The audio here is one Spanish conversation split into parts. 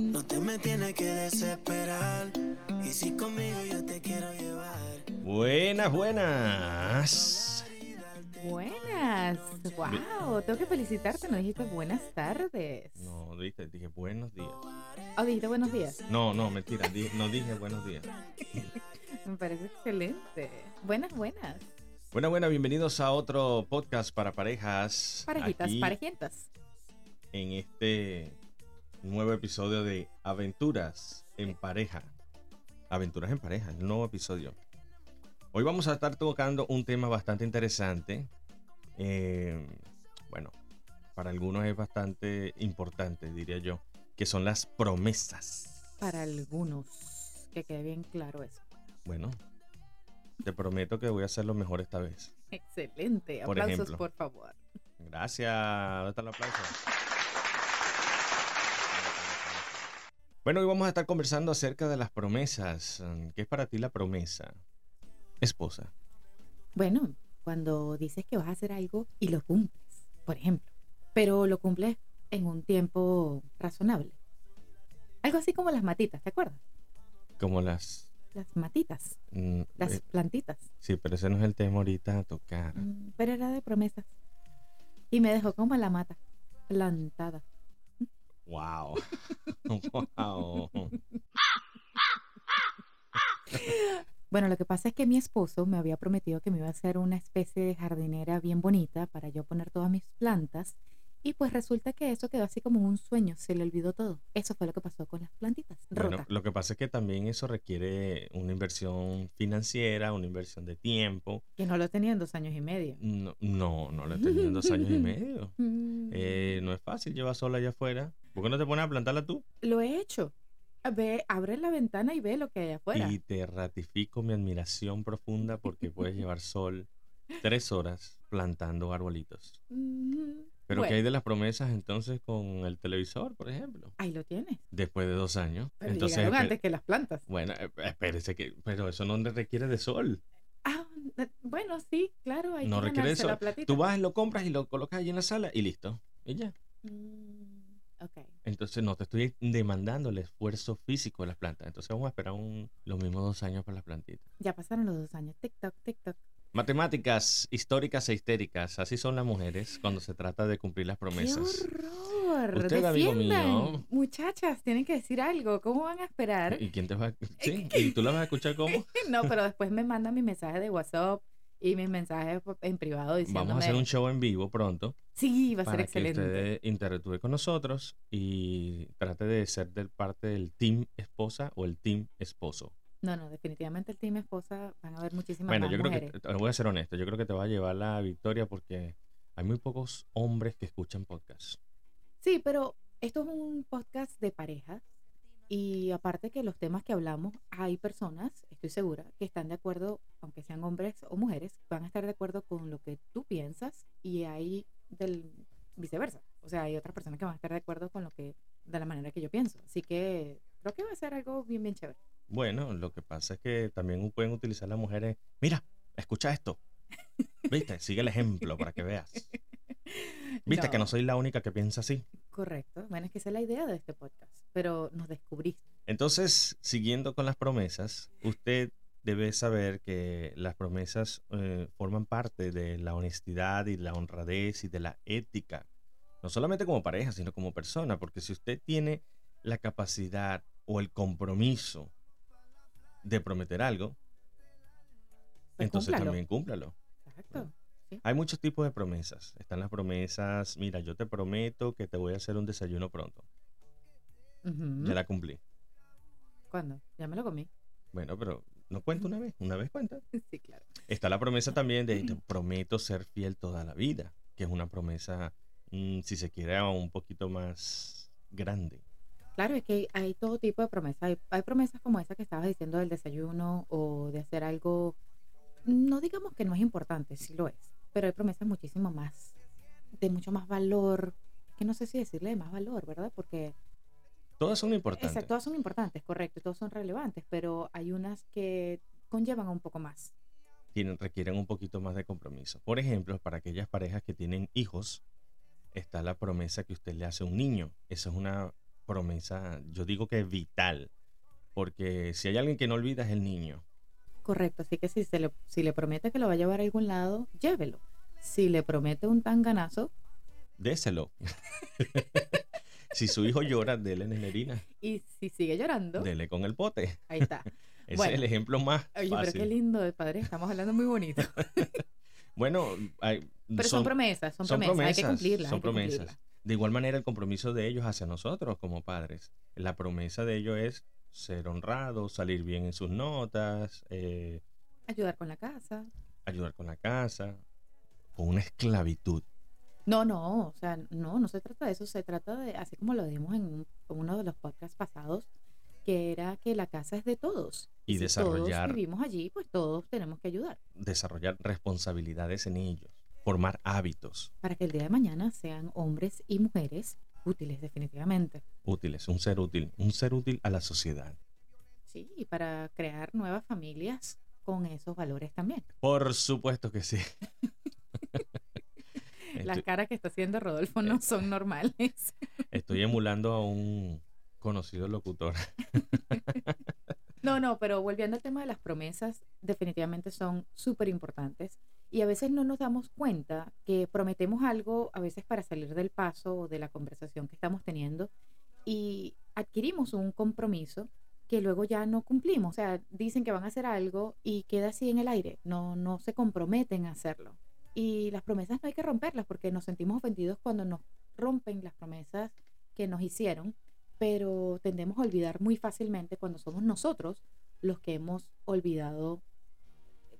No te me tienes que desesperar. Y si conmigo yo te quiero llevar. Buenas, buenas. Buenas. Wow, tengo que felicitarte. No dijiste buenas tardes. No, dije, dije buenos días. ¿O dijiste buenos días? No, no, mentira, di- no dije buenos días. Me parece excelente. Buenas, buenas. Bueno, bueno, bienvenidos a otro podcast para parejas. Parejitas, parejientas. En este nuevo episodio de Aventuras en Pareja. Aventuras en Pareja, el nuevo episodio. Hoy vamos a estar tocando un tema bastante interesante. Eh, bueno, para algunos es bastante importante, diría yo, que son las promesas. Para algunos. Que quede bien claro eso. Bueno, te prometo que voy a hacer lo mejor esta vez. Excelente. Por Aplausos, ejemplo. por favor. Gracias. ¿Dónde está el aplauso? Bueno, hoy vamos a estar conversando acerca de las promesas. ¿Qué es para ti la promesa? Esposa. Bueno, cuando dices que vas a hacer algo y lo cumples, por ejemplo, pero lo cumples en un tiempo razonable. Algo así como las matitas, ¿te acuerdas? Como las... Las matitas, mm, las eh, plantitas. sí, pero ese no es el tema ahorita a tocar. Mm, Pero era de promesas. Y me dejó como la mata, plantada. Wow. wow. Bueno, lo que pasa es que mi esposo me había prometido que me iba a hacer una especie de jardinera bien bonita para yo poner todas mis plantas. Y pues resulta que eso quedó así como un sueño, se le olvidó todo. Eso fue lo que pasó con las plantitas. Bueno, Rota. lo que pasa es que también eso requiere una inversión financiera, una inversión de tiempo. Que no lo tenía en dos años y medio. No, no, no lo he tenido en dos años y medio. Mm, Eh, no es fácil llevar sola allá afuera. ¿Por qué no te pones a plantarla tú? Lo he hecho. Ve, abre la ventana y ve lo que hay afuera. Y te ratifico mi admiración profunda porque puedes llevar sol tres horas plantando arbolitos. Pero bueno, ¿qué hay de las promesas entonces con el televisor, por ejemplo? Ahí lo tienes. Después de dos años. Pero entonces, llegaron antes que las plantas. bueno, eh, espérese que, pero eso no requiere de sol. Ah, eh, bueno, sí, claro. Hay no que requiere de sol. Tú vas lo compras y lo colocas allí en la sala y listo. Y ya. Mm, ok. Entonces no te estoy demandando el esfuerzo físico de las plantas. Entonces vamos a esperar un, los mismos dos años para las plantitas. Ya pasaron los dos años. TikTok, TikTok. Matemáticas históricas e histéricas. Así son las mujeres cuando se trata de cumplir las promesas. ¡Qué horror! Usted, amigo mío. Muchachas, tienen que decir algo. ¿Cómo van a esperar? ¿Y quién te va a... Sí, ¿y tú la vas a escuchar cómo? No, pero después me mandan mis mensajes de WhatsApp y mis mensajes en privado diciéndome... Vamos a hacer un show en vivo pronto Sí, va a ser para que excelente. usted interactúe con nosotros y trate de ser del parte del team esposa o el team esposo. No, no, definitivamente el team esposa van a haber muchísimas Bueno, más yo creo mujeres. que, voy a ser honesto, yo creo que te va a llevar la victoria porque hay muy pocos hombres que escuchan podcasts. Sí, pero esto es un podcast de parejas y aparte que los temas que hablamos, hay personas, estoy segura, que están de acuerdo, aunque sean hombres o mujeres, van a estar de acuerdo con lo que tú piensas y hay del viceversa. O sea, hay otras personas que van a estar de acuerdo con lo que, de la manera que yo pienso. Así que creo que va a ser algo bien, bien chévere. Bueno, lo que pasa es que también pueden utilizar las mujeres. Mira, escucha esto. ¿Viste? Sigue el ejemplo para que veas. ¿Viste que no soy la única que piensa así? Correcto. Bueno, es que esa es la idea de este podcast, pero nos descubriste. Entonces, siguiendo con las promesas, usted debe saber que las promesas eh, forman parte de la honestidad y la honradez y de la ética. No solamente como pareja, sino como persona, porque si usted tiene la capacidad o el compromiso de prometer algo, Pues entonces cúmplalo. también cúmplalo. Exacto. Hay muchos tipos de promesas. Están las promesas, mira, yo te prometo que te voy a hacer un desayuno pronto. Ya la cumplí. ¿Cuándo? Ya me lo comí. Bueno, pero no cuenta una vez, una vez cuenta. Sí, claro. Está la promesa también de te prometo ser fiel toda la vida, que es una promesa, mm, si se quiere, un poquito más grande. Claro, es que hay, todo tipo de promesas. Hay, hay promesas como esa que estabas diciendo del desayuno o de hacer algo, no digamos que no es importante, sí lo es, pero hay promesas muchísimo más, de mucho más valor, que no sé si decirle de más valor, ¿verdad? Porque Todas son importantes. exacto, todas son importantes, correcto, todas son relevantes, pero hay unas que conllevan un poco más. tienen, requieren un poquito más de compromiso. Por ejemplo, para aquellas parejas que tienen hijos, está la promesa que usted le hace a un niño. Esa es una promesa, yo digo que es vital, porque si hay alguien que no olvida es el niño. Correcto, así que si, se le, si le promete que lo va a llevar a algún lado, llévelo. Si le promete un tanganazo, Déselo. si su hijo llora, dele nenerina, y si sigue llorando, dele con el pote. ahí está. Ese Bueno. es el ejemplo más Oye, pero qué lindo de padre, estamos hablando muy bonito. Bueno, hay- Pero son, promesas, son, son promesas, hay que cumplirlas. son promesas. cumplirlas. De igual manera, el compromiso de ellos hacia nosotros como padres. La promesa de ellos es ser honrados, salir bien en sus notas, eh, Ayudar con la casa. ayudar con la casa, con una esclavitud. No, no, o sea, no, no se trata de eso, se trata de, así como lo dimos en un- uno de los podcasts pasados, que era que la casa es de todos. Y si desarrollar- Todos vivimos allí, pues todos tenemos que ayudar desarrollar responsabilidades en ellos, formar hábitos para que el día de mañana sean hombres y mujeres útiles definitivamente. útiles, un ser útil, un ser útil a la sociedad. Sí, y para crear nuevas familias con esos valores también. Por supuesto que sí. Las caras que está haciendo Rodolfo no son normales. estoy emulando a un conocido locutor. No, no, pero volviendo al tema de las promesas, definitivamente son súper importantes y a veces no nos damos cuenta que prometemos algo a veces para salir del paso o de la conversación que estamos teniendo y adquirimos un compromiso que luego ya no cumplimos. O sea, dicen que van a hacer algo y queda así en el aire, no, no se comprometen a hacerlo. Y las promesas no hay que romperlas porque nos sentimos ofendidos cuando nos rompen las promesas que nos hicieron pero tendemos a olvidar muy fácilmente cuando somos nosotros los que hemos olvidado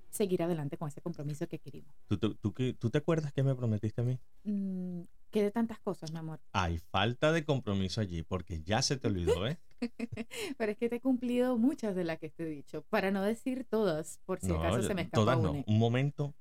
seguir adelante con ese compromiso que querimos. ¿Tú, tú, tú tú te acuerdas que me prometiste a mí? Mm, ¿Qué de tantas cosas, mi amor? Hay falta de compromiso allí porque ya se te olvidó, ¿eh? Pero es que te he cumplido muchas de las que te he dicho, para no decir todas, por si acaso yo- se me escapa todas no. una. Un momento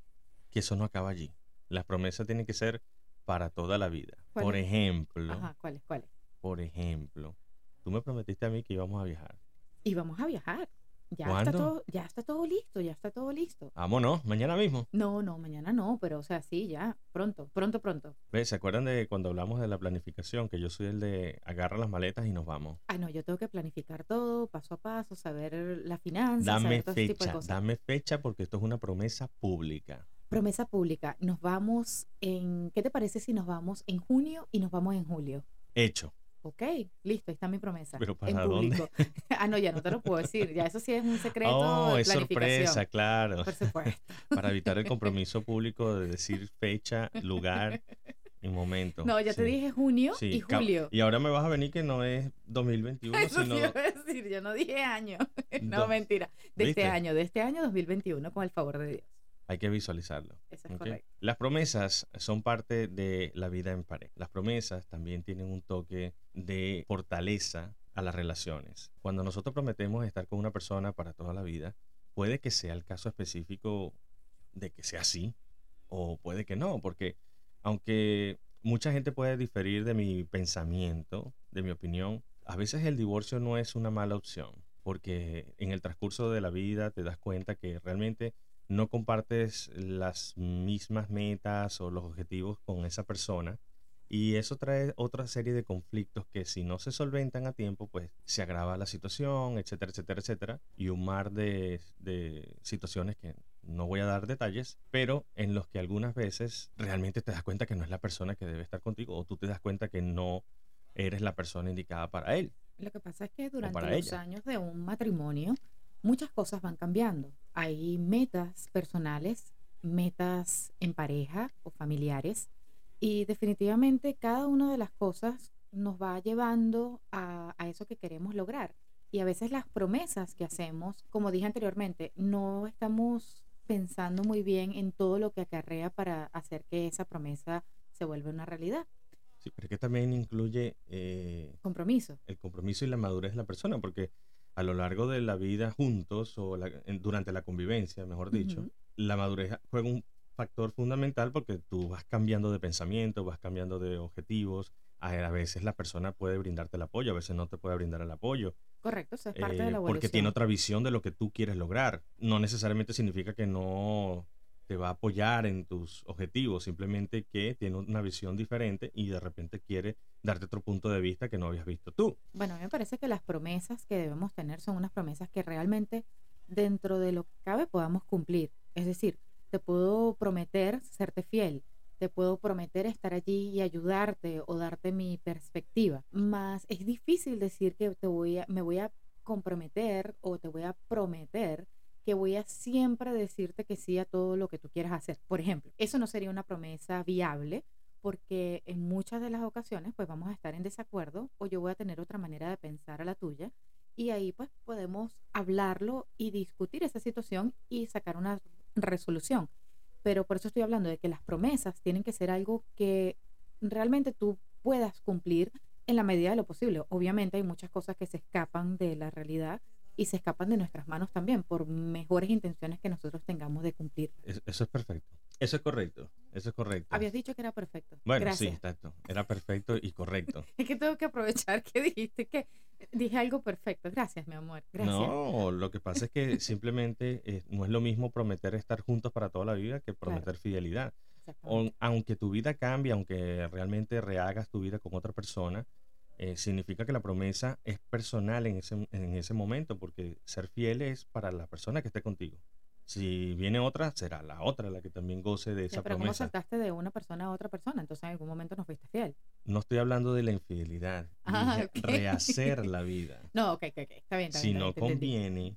que eso no acaba allí. Las promesas tienen que ser para toda la vida. ¿Cuál Por es? ejemplo, Ajá, ¿cuáles, cuáles? por ejemplo, tú me prometiste a mí que íbamos a viajar. Y vamos a viajar. Ya ¿Cuándo? está todo, ya está todo listo, ya está todo listo. Vámonos, mañana mismo. No, no, mañana no, pero o sea, sí, ya, pronto, pronto, pronto. ¿Se acuerdan de cuando hablamos de la planificación? Que yo soy el de agarra las maletas y nos vamos. Ah, no, yo tengo que planificar todo, paso a paso, saber la finanza, Dame saber todo ese tipo de fecha, cosas. dame fecha porque esto es una promesa pública. Promesa pública, nos vamos en, ¿qué te parece si nos vamos en junio y nos vamos en julio? Hecho. Ok, listo, ahí está mi promesa. ¿Pero en para dónde? público. ah, no, ya no te lo puedo decir, ya eso sí es un secreto Oh, de es sorpresa, claro. Por supuesto. Para evitar el compromiso público de decir fecha, lugar y momento. No, ya te dije junio Sí, y julio. Y ahora me vas a venir que no es 2021, Eso sino sí iba a decir, yo no dije año. no, mentira. De ¿Viste? este año, de este año 2021, con el favor de Dios. Hay que visualizarlo. Eso es ¿ok? correcto. Las promesas son parte de la vida en pareja. Las promesas también tienen un toque de fortaleza a las relaciones. Cuando nosotros prometemos estar con una persona para toda la vida, puede que sea el caso específico de que sea así o puede que no, porque aunque mucha gente puede diferir de mi pensamiento, de mi opinión, a veces el divorcio no es una mala opción, porque en el transcurso de la vida te das cuenta que realmente no compartes las mismas metas o los objetivos con esa persona y eso trae otra serie de conflictos que si no se solventan a tiempo, pues se agrava la situación, etcétera, etcétera, etcétera, y un mar de, de situaciones que no voy a dar detalles, pero en los que algunas veces realmente te das cuenta que no es la persona que debe estar contigo o tú te das cuenta que no eres la persona indicada para él. Lo que pasa es que durante los ella. años de un matrimonio, muchas cosas van cambiando. Hay metas personales, metas en pareja o familiares, y definitivamente cada una de las cosas nos va llevando a, a eso que queremos lograr. Y a veces las promesas que hacemos, como dije anteriormente, no estamos pensando muy bien en todo lo que acarrea para hacer que esa promesa se vuelva una realidad. Sí, pero es que también incluye eh, Compromiso. el compromiso y la madurez de la persona, porque a lo largo de la vida juntos o la- durante la convivencia, mejor dicho, la madurez juega un factor fundamental porque tú vas cambiando de pensamiento, vas cambiando de objetivos. A, a veces la persona puede brindarte el apoyo, a veces no te puede brindar el apoyo. Correcto, eso es parte eh, de la evolución. porque tiene otra visión de lo que tú quieres lograr. No necesariamente significa que no te va a apoyar en tus objetivos, simplemente que tiene una visión diferente y de repente quiere darte otro punto de vista que no habías visto tú. Bueno, a mí me parece que las promesas que debemos tener son unas promesas que realmente dentro de lo que cabe podamos cumplir. Es decir, te puedo prometer serte fiel, te puedo prometer estar allí y ayudarte o darte mi perspectiva, más es difícil decir que te voy a, me voy a comprometer o te voy a prometer que voy a siempre decirte que sí a todo lo que tú quieras hacer. Por ejemplo, eso no sería una promesa viable porque en muchas de las ocasiones pues vamos a estar en desacuerdo o yo voy a tener otra manera de pensar a la tuya y ahí pues podemos hablarlo y discutir esa situación y sacar una resolución. Pero por eso estoy hablando de que las promesas tienen que ser algo que realmente tú puedas cumplir en la medida de lo posible. Obviamente hay muchas cosas que se escapan de la realidad y se escapan de nuestras manos también por mejores intenciones que nosotros tengamos de cumplir. Es- Eso es perfecto. Eso es correcto. Eso es correcto. Habías dicho que era perfecto. Bueno, Gracias. sí, exacto. Era perfecto y correcto. Es que tengo que aprovechar que dijiste que dije algo perfecto. Gracias, mi amor. Gracias. No, lo que pasa es que simplemente eh, no es lo mismo prometer estar juntos para toda la vida que prometer fidelidad. Exactamente. O- aunque tu vida cambie, aunque realmente rehagas tu vida con otra persona, eh, significa que la promesa es personal en ese, en ese momento, porque ser fiel es para la persona que esté contigo. Si viene otra, será la otra la que también goce de esa pero ¿cómo promesa. saltaste de una persona a otra persona? Entonces en algún momento no fuiste fiel. No estoy hablando de la infidelidad, Ah, dije ok. rehacer la vida. No, ok, ok. Está bien, está Si bien. no conviene,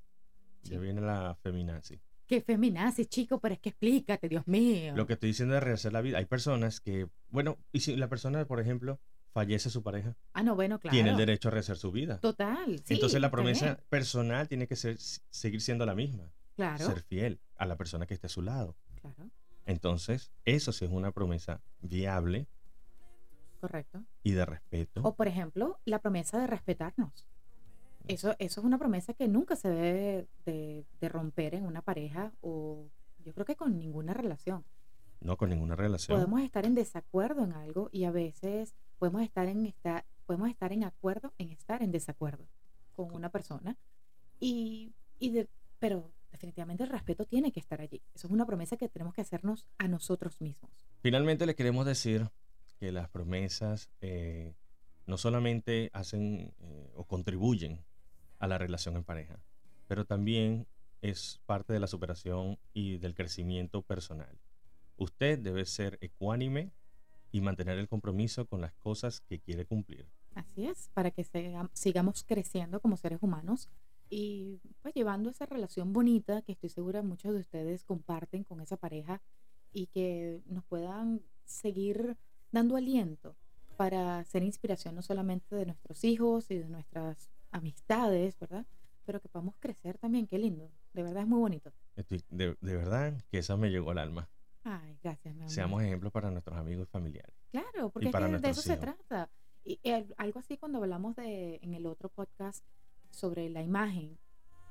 Sí. ya viene la feminazi. Qué feminazi, chico, pero es que explícate, Dios mío. Lo que estoy diciendo es rehacer la vida. Hay personas que, bueno, y si la persona, por ejemplo, fallece su pareja, Ah, no, bueno, claro. tiene el derecho a rehacer su vida. Total. sí, Entonces la promesa personal tiene que ser, seguir siendo la misma. Claro, Ser fiel a la persona que esté a su lado. claro, Entonces, eso sí es una promesa viable correcto. y de respeto. O por ejemplo, la promesa de respetarnos. Eso, eso es una promesa que nunca se debe de, de romper en una pareja o yo creo que con ninguna relación. No con ninguna relación. Podemos estar en desacuerdo en algo y a veces podemos estar en estar, podemos estar en acuerdo en estar en desacuerdo con una persona. Y, y de- pero definitivamente el respeto tiene que estar allí. Eso es una promesa que tenemos que hacernos a nosotros mismos. Finalmente le queremos decir que las promesas eh, no solamente hacen eh, o contribuyen a la relación en pareja, pero también es parte de la superación y del crecimiento personal. Usted debe ser ecuánime y mantener el compromiso con las cosas que quiere cumplir. Así es, para que siga- sigamos creciendo como seres humanos y pues llevando esa relación bonita que estoy segura muchos de ustedes comparten con esa pareja y que nos puedan seguir dando aliento para ser inspiración no solamente de nuestros hijos y de nuestras amistades, ¿verdad? Pero que podamos crecer también, qué lindo, de verdad es muy bonito. Estoy- de, de verdad que esa me llegó al alma. Ay, gracias. Seamos ejemplos para nuestros amigos y familiares. Claro, porque es para que de eso se hijos. trata. Y algo así cuando hablamos de en el otro podcast sobre la imagen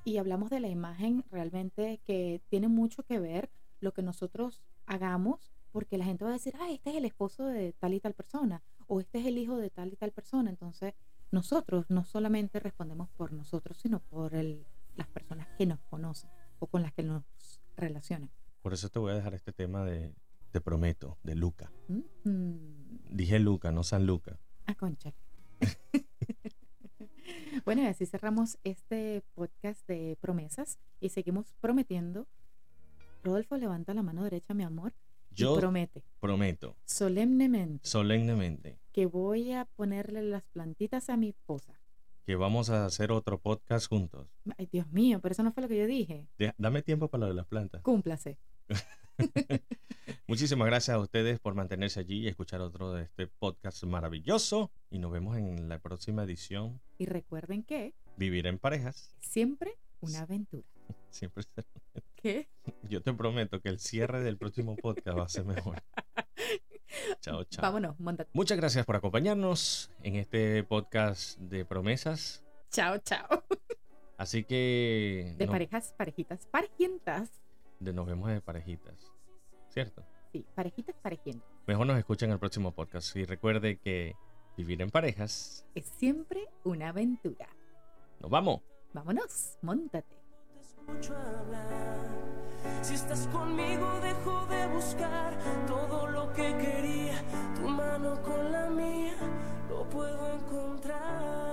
y hablamos de la imagen realmente que tiene mucho que ver lo que nosotros hagamos porque la gente va a decir, ah, este es el esposo de tal y tal persona o este es el hijo de tal y tal persona. Entonces nosotros no solamente respondemos por nosotros, sino por el- las personas que nos conocen o con las que nos relacionan. Por eso te voy a dejar este tema de Te prometo, de Luca. Mm. Dije Luca, no San Luca. Ah, concha. bueno, y así cerramos este podcast de promesas y seguimos prometiendo. Rodolfo, levanta la mano derecha, mi amor, Yo y promete prometo solemnemente solemnemente que voy a ponerle las plantitas a mi esposa. que vamos a hacer otro podcast juntos. Ay, Dios mío, pero eso no fue lo que yo dije. De- dame tiempo para lo de las plantas. Cúmplase. Muchísimas gracias a ustedes por mantenerse allí y escuchar otro de este podcast maravilloso. Y nos vemos en la próxima edición. Y recuerden que Vivir en parejas. siempre una aventura. Siempre será- ¿Qué? Yo te prometo que el cierre del próximo podcast va a ser mejor. Chao, chao. Vámonos, monta. Muchas gracias por acompañarnos en este podcast de promesas. Chao, chao. Así que De no- parejas, parejitas, parejientas. de nos vemos de parejitas. ¿Cierto? Sí, parejitas, parejientas. Mejor nos escuchen en el próximo podcast. Y recuerde que vivir en parejas Es siempre una aventura. Nos vamos. Vámonos, montate. escucho hablar. Si estás conmigo, dejo de buscar todo lo que quería. Tu mano con la mía lo puedo encontrar.